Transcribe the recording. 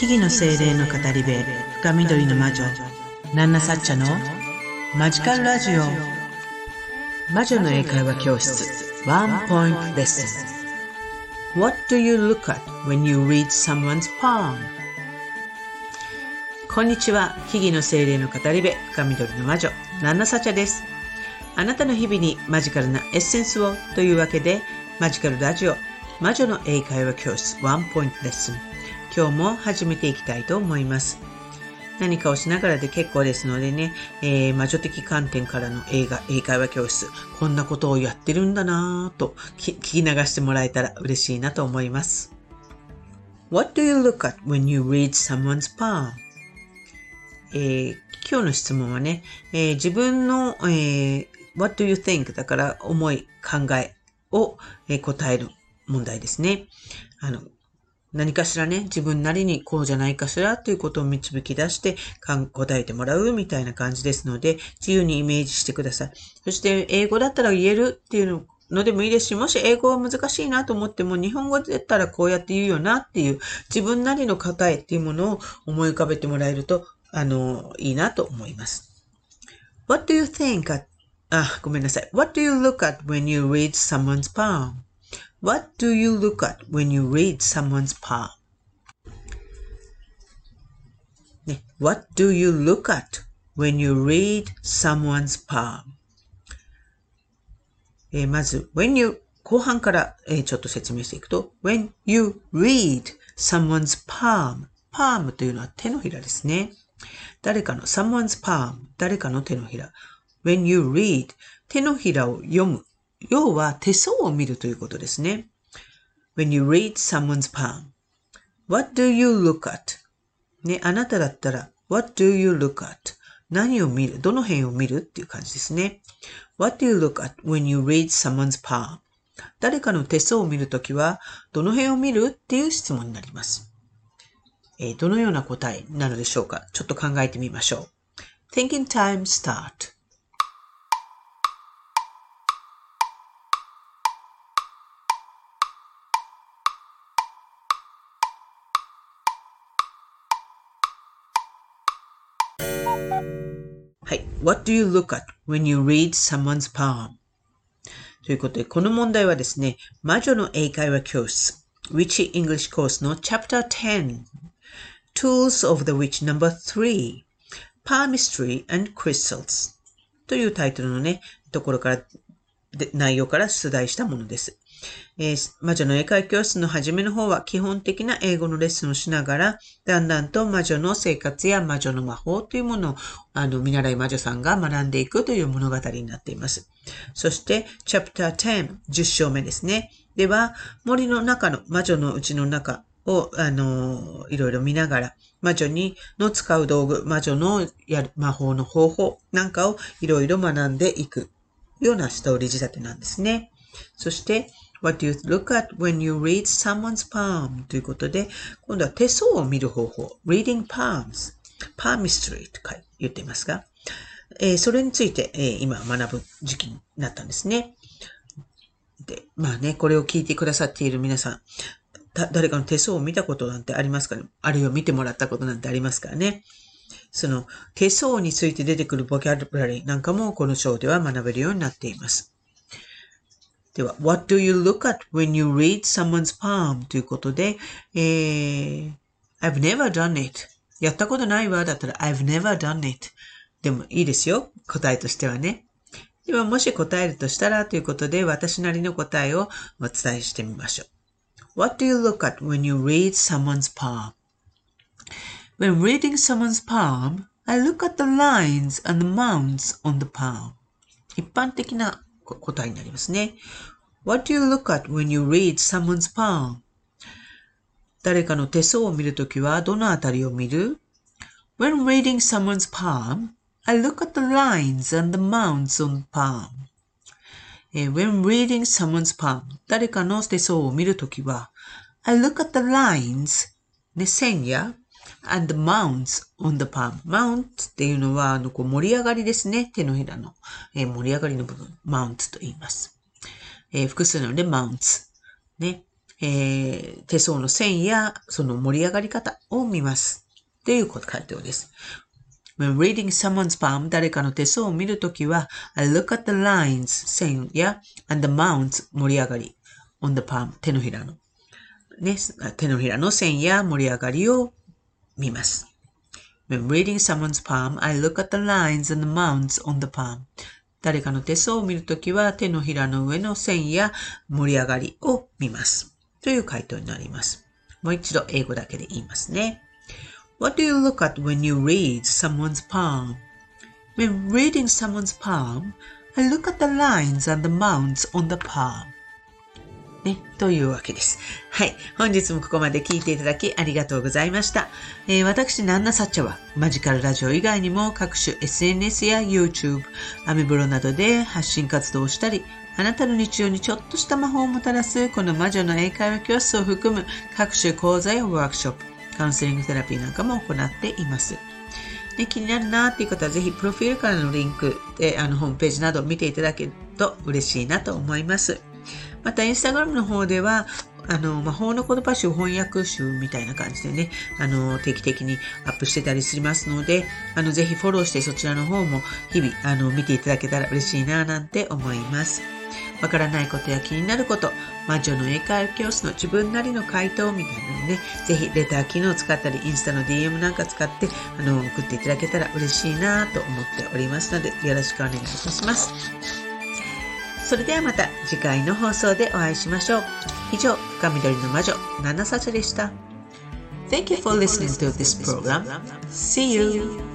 木々の精霊の語り部深緑の魔女ナンナサッチャのマジカルラジオ。魔女の英会話教室ワンポイントレッスン。What do you look at when you read someone's palm? こんにちは木々の精霊の語り部深緑の魔女ナンナサッチャです。あなたの日々にマジカルなエッセンスをというわけでマジカルラジオ魔女の英会話教室ワンポイントレッスン。今日も始めていきたいと思います。何かをしながらで結構ですのでね、えー、魔女的観点からの映画、英会話教室、こんなことをやってるんだなぁと聞き流してもらえたら嬉しいなと思います。What do you look at when you read someone's palm? えー、今日の質問はね、えー、自分の、えー、What do you think? だから思い、考えを、えー、答える問題ですね。あの、何かしらね、自分なりにこうじゃないかしらということを導き出して答えてもらうみたいな感じですので、自由にイメージしてください。そして、英語だったら言えるっていうのでもいいですし、もし英語は難しいなと思っても、日本語だったらこうやって言うよなっていう、自分なりの答えっていうものを思い浮かべてもらえると、あの、いいなと思います。What do you think あ、ごめんなさい。What do you look at when you read someone's palm? What do you look at when you read someone's palm? ね、What do you look at when you read someone's palm? え、まず、when you 後半から、え、ちょっと説明していくと、when you read someone's palm palm というのは手のひらですね。誰かの someone's palm 誰かの手のひら。when you read 手のひらを読む要は手相を見るということですね。When you read someone's palm, what do you look at? ね、あなただったら、what do you look at? 何を見るどの辺を見るっていう感じですね。What do you look at when you read someone's palm? 誰かの手相を見るときは、どの辺を見るっていう質問になります。えー、どのような答えなのでしょうかちょっと考えてみましょう。Thinking time start. What do you look at when you read someone's palm? ということで、この問題はですね、魔女の英会話教室、Witchy English Course の Chapter 10 Tools of the Witch No.3 Palmistry and Crystals というタイトルのね、ところから、内容から出題したものです。 えー、魔女の英会教室の初めの方は基本的な英語のレッスンをしながら、だんだんと魔女の生活や魔女の魔法というものを、あの、見習い魔女さんが学んでいくという物語になっています。そして、チャプター10、10章目ですね。では、森の中の魔女のうちの中を、あの、いろいろ見ながら、魔女にの使う道具、魔女のやる魔法の方法なんかをいろいろ学んでいくようなストーリー仕立てなんですね。そして、What do you look at when you read someone's palm? ということで、今度は手相を見る方法。reading palms, palmistry と言っていますが、えー、それについて、えー、今学ぶ時期になったんですね。で、まあね、これを聞いてくださっている皆さん、誰かの手相を見たことなんてありますかね？あるいは見てもらったことなんてありますかね。その手相について出てくるボキャブラリーなんかもこの章では学べるようになっています。では、what do you look at when you read someone's palm? ということで、えー、I've never done it. やったことないわ。だったら I've never done it. でもいいですよ。答えとしてはね。では、もし答えるとしたらということで、私なりの答えをお伝えしてみましょう。What do you look at when you read someone's palm? When reading someone's palm, I look at the lines and the mounts on the palm. 一般的な答えになりますね。What do you look at when you read someone's palm? 誰かの手相を見るときはどのあたりを見る ?When reading someone's palm, I look at the lines and the mounts on the palm. When reading someone's palm, 誰かの手相を見るときは I look at the lines, ね、線や and the mounts on the palm. mount っていうのは、あの、こう盛り上がりですね。手のひらの、えー、盛り上がりの部分。mount と言います。えー、複数なので mounts。ね。えー、手相の線やその盛り上がり方を見ます。という回答です。When reading someone's palm, 誰かの手相を見るときは、I look at the lines, 線や、and the mounts, 盛り上がり、on the palm, 手のひらの。ね、手のひらの線や盛り上がりを見ます。When reading someone's palm, I look at the lines and the mounts on the palm. 誰かの手相を見るときは手のひらの上の線や盛り上がりを見ます。という回答になります。もう一度英語だけで言いますね。What do you look at when you read someone's palm? When reading someone's palm, I look at the lines and the mounts on the palm. ね、というわけです。はい。本日もここまで聞いていただきありがとうございました。えー、私、ナンナサッチャは、マジカルラジオ以外にも各種 SNS や YouTube、アメブロなどで発信活動をしたり、あなたの日常にちょっとした魔法をもたらすこの魔女の英会話教室を含む各種講座やワークショップ、カウンセリングセラピーなんかも行っています。ね、気になるなっていう方はぜひプロフィールからのリンクであのホームページなどを見ていただけると嬉しいなと思います。またインスタグラムの方ではあの、魔法の言葉集翻訳集みたいな感じでね、あの、定期的にアップしてたりしますので、あの、ぜひフォローしてそちらの方も日々、あの、見ていただけたら嬉しいななんて思います。わからないことや気になること、魔女の英会話教室の自分なりの回答みたいなので、ぜひレター機能を使ったり、インスタの DM なんか使って、あの、送っていただけたら嬉しいなと思っておりますので、よろしくお願いいたします。それではまた次回の放送でお会いしましょう。以上、深緑の魔女、ナナサチでした。Thank you for listening to this program. See you!